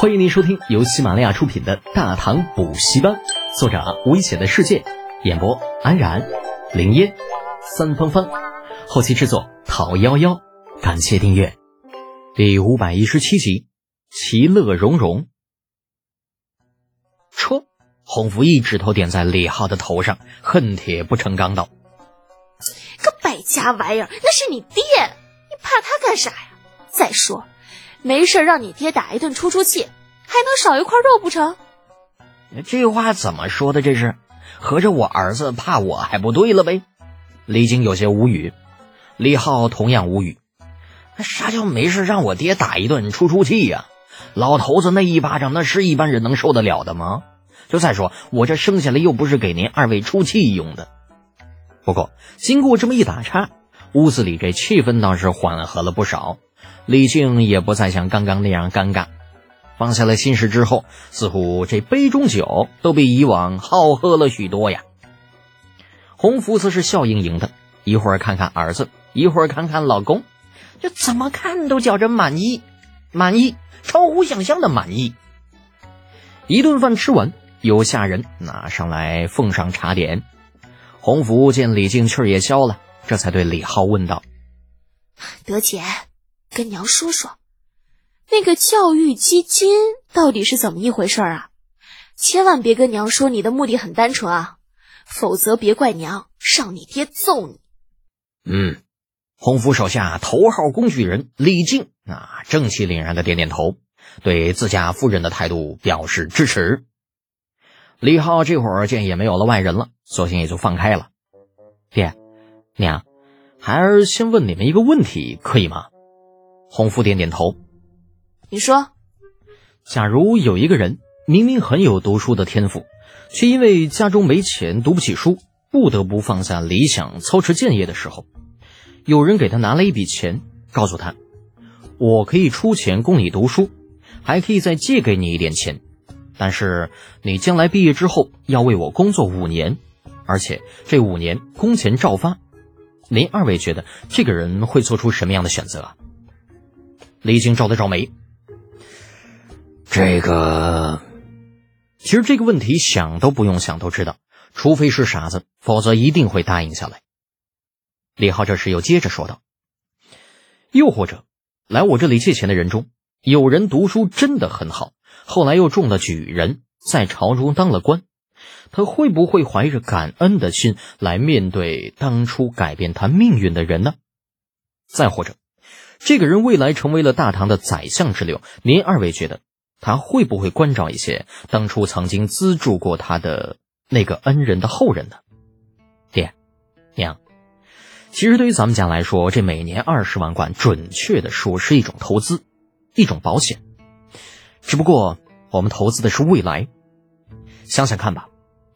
欢迎您收听由喜马拉雅出品的《大唐补习班》，作者危险的世界，演播安然、林烟、三芳芳，后期制作陶幺幺。感谢订阅。第五百一十七集，其乐融融。戳，洪福一指头点在李浩的头上，恨铁不成钢道：“个败家玩意儿，那是你爹，你怕他干啥呀？再说。”没事，让你爹打一顿出出气，还能少一块肉不成？这话怎么说的？这是合着我儿子怕我还不对了呗？李靖有些无语，李浩同样无语。啥叫没事让我爹打一顿出出气呀？老头子那一巴掌，那是一般人能受得了的吗？就再说我这生下来又不是给您二位出气用的。不过经过这么一打岔，屋子里这气氛倒是缓和了不少。李靖也不再像刚刚那样尴尬，放下了心事之后，似乎这杯中酒都比以往好喝了许多呀。洪福则是笑盈盈的，一会儿看看儿子，一会儿看看老公，这怎么看都觉着满意，满意，超乎想象的满意。一顿饭吃完，有下人拿上来奉上茶点。洪福见李靖气儿也消了，这才对李浩问道：“德姐。”跟娘说说，那个教育基金到底是怎么一回事啊？千万别跟娘说你的目的很单纯啊，否则别怪娘让你爹揍你。嗯，洪福手下头号工具人李靖啊，正气凛然的点点头，对自家夫人的态度表示支持。李浩这会儿见也没有了外人了，索性也就放开了。爹，娘，孩儿先问你们一个问题，可以吗？洪福点点头，你说，假如有一个人明明很有读书的天赋，却因为家中没钱读不起书，不得不放下理想操持建业的时候，有人给他拿了一笔钱，告诉他，我可以出钱供你读书，还可以再借给你一点钱，但是你将来毕业之后要为我工作五年，而且这五年工钱照发。您二位觉得这个人会做出什么样的选择啊？李靖皱了皱眉，这个其实这个问题想都不用想都知道，除非是傻子，否则一定会答应下来。李浩这时又接着说道：“又或者，来我这里借钱的人中，有人读书真的很好，后来又中了举人，在朝中当了官，他会不会怀着感恩的心来面对当初改变他命运的人呢？再或者？”这个人未来成为了大唐的宰相之流，您二位觉得他会不会关照一些当初曾经资助过他的那个恩人的后人呢？爹，娘，其实对于咱们家来说，这每年二十万贯，准确的说是一种投资，一种保险。只不过我们投资的是未来。想想看吧，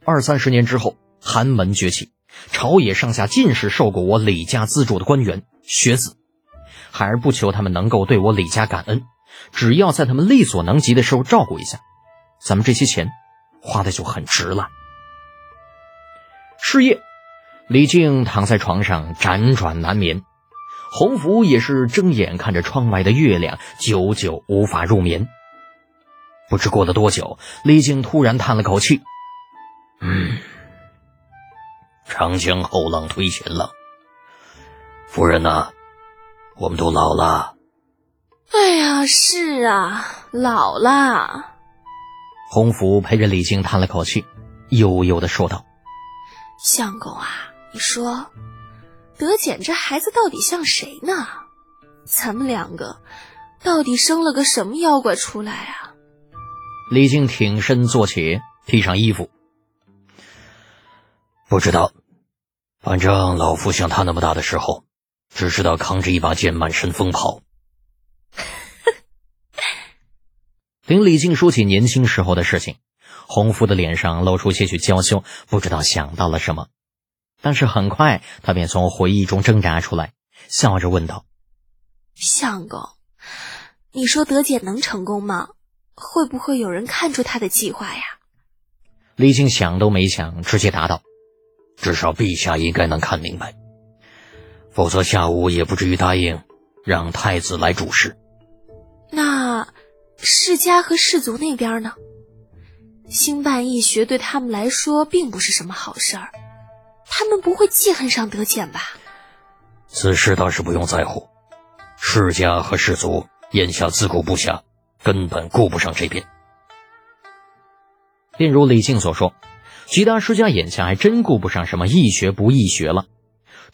二三十年之后，寒门崛起，朝野上下尽是受过我李家资助的官员学子。孩儿不求他们能够对我李家感恩，只要在他们力所能及的时候照顾一下，咱们这些钱花的就很值了。是夜，李靖躺在床上辗转难眠，洪福也是睁眼看着窗外的月亮，久久无法入眠。不知过了多久，李靖突然叹了口气：“嗯，长江后浪推前浪，夫人呐。”我们都老了，哎呀，是啊，老了。洪福陪着李靖叹了口气，悠悠的说道：“相公啊，你说，德简这孩子到底像谁呢？咱们两个到底生了个什么妖怪出来啊？”李靖挺身坐起，披上衣服，不知道，反正老夫像他那么大的时候。只知道扛着一把剑满身疯跑。听李靖说起年轻时候的事情，洪福的脸上露出些许娇羞，不知道想到了什么。但是很快，他便从回忆中挣扎出来，笑着问道：“相公，你说德姐能成功吗？会不会有人看出他的计划呀？”李靖想都没想，直接答道：“至少陛下应该能看明白。”否则下午也不至于答应让太子来主事。那世家和氏族那边呢？兴办义学对他们来说并不是什么好事儿，他们不会记恨上德简吧？此事倒是不用在乎，世家和氏族眼下自顾不暇，根本顾不上这边。便如李靖所说，其他世家眼下还真顾不上什么义学不义学了。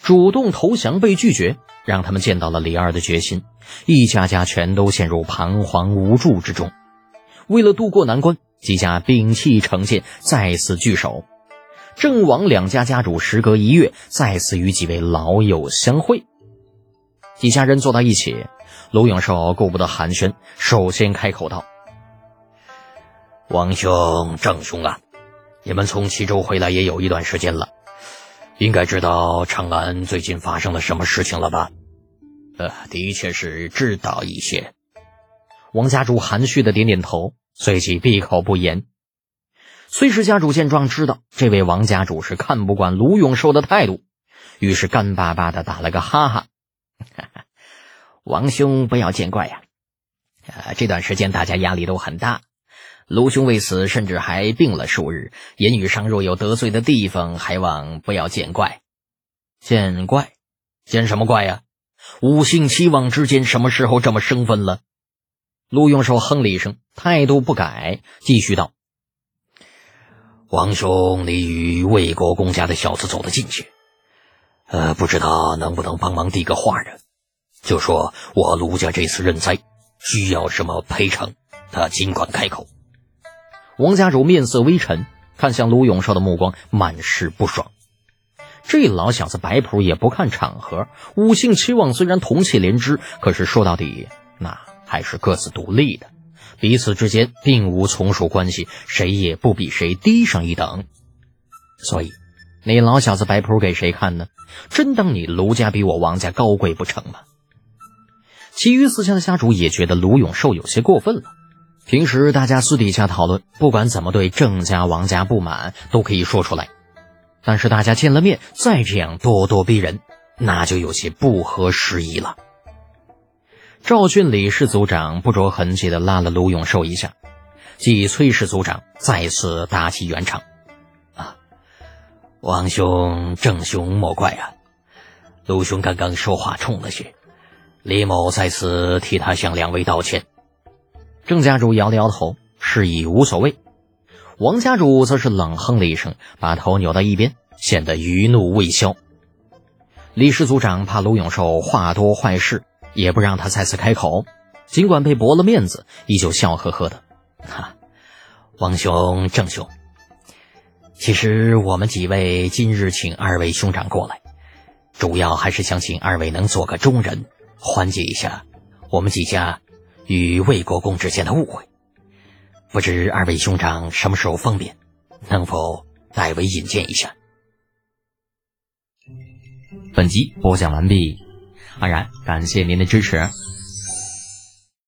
主动投降被拒绝，让他们见到了李二的决心，一家家全都陷入彷徨无助之中。为了渡过难关，几家摒弃成见，再次聚首。郑王两家家主时隔一月，再次与几位老友相会。几家人坐到一起，卢永寿顾不得寒暄，首先开口道：“王兄、郑兄啊，你们从齐州回来也有一段时间了。”应该知道长安最近发生了什么事情了吧？呃，的确是知道一些。王家主含蓄的点点头，随即闭口不言。崔氏家主见状，知道这位王家主是看不惯卢永寿的态度，于是干巴巴的打了个哈哈：“ 王兄不要见怪呀，呃，这段时间大家压力都很大。”卢兄为此甚至还病了数日，言语上若有得罪的地方，还望不要见怪。见怪？见什么怪呀？五姓七王之间什么时候这么生分了？陆永寿哼了一声，态度不改，继续道：“王兄，你与魏国公家的小子走得近些，呃，不知道能不能帮忙递个话呢？就说我卢家这次认栽，需要什么赔偿，他尽管开口。”王家主面色微沉，看向卢永寿的目光满是不爽。这老小子摆谱也不看场合，五姓七望虽然同气连枝，可是说到底，那还是各自独立的，彼此之间并无从属关系，谁也不比谁低上一等。所以，那老小子摆谱给谁看呢？真当你卢家比我王家高贵不成吗？其余四家的家主也觉得卢永寿有些过分了。平时大家私底下讨论，不管怎么对郑家、王家不满，都可以说出来。但是大家见了面再这样咄咄逼人，那就有些不合时宜了。赵俊李氏族长不着痕迹的拉了卢永寿一下，继崔氏族长再次打起圆场：“啊，王兄、郑兄莫怪啊，卢兄刚刚说话冲了些，李某在此替他向两位道歉。”郑家主摇了摇头，示意无所谓。王家主则是冷哼了一声，把头扭到一边，显得余怒未消。李氏族长怕卢永寿话多坏事，也不让他再次开口。尽管被驳了面子，依旧笑呵呵的：“哈，王兄、郑兄，其实我们几位今日请二位兄长过来，主要还是想请二位能做个中人，缓解一下我们几家。”与魏国公之间的误会，不知二位兄长什么时候方便，能否代为引荐一下？本集播讲完毕，安然感谢您的支持。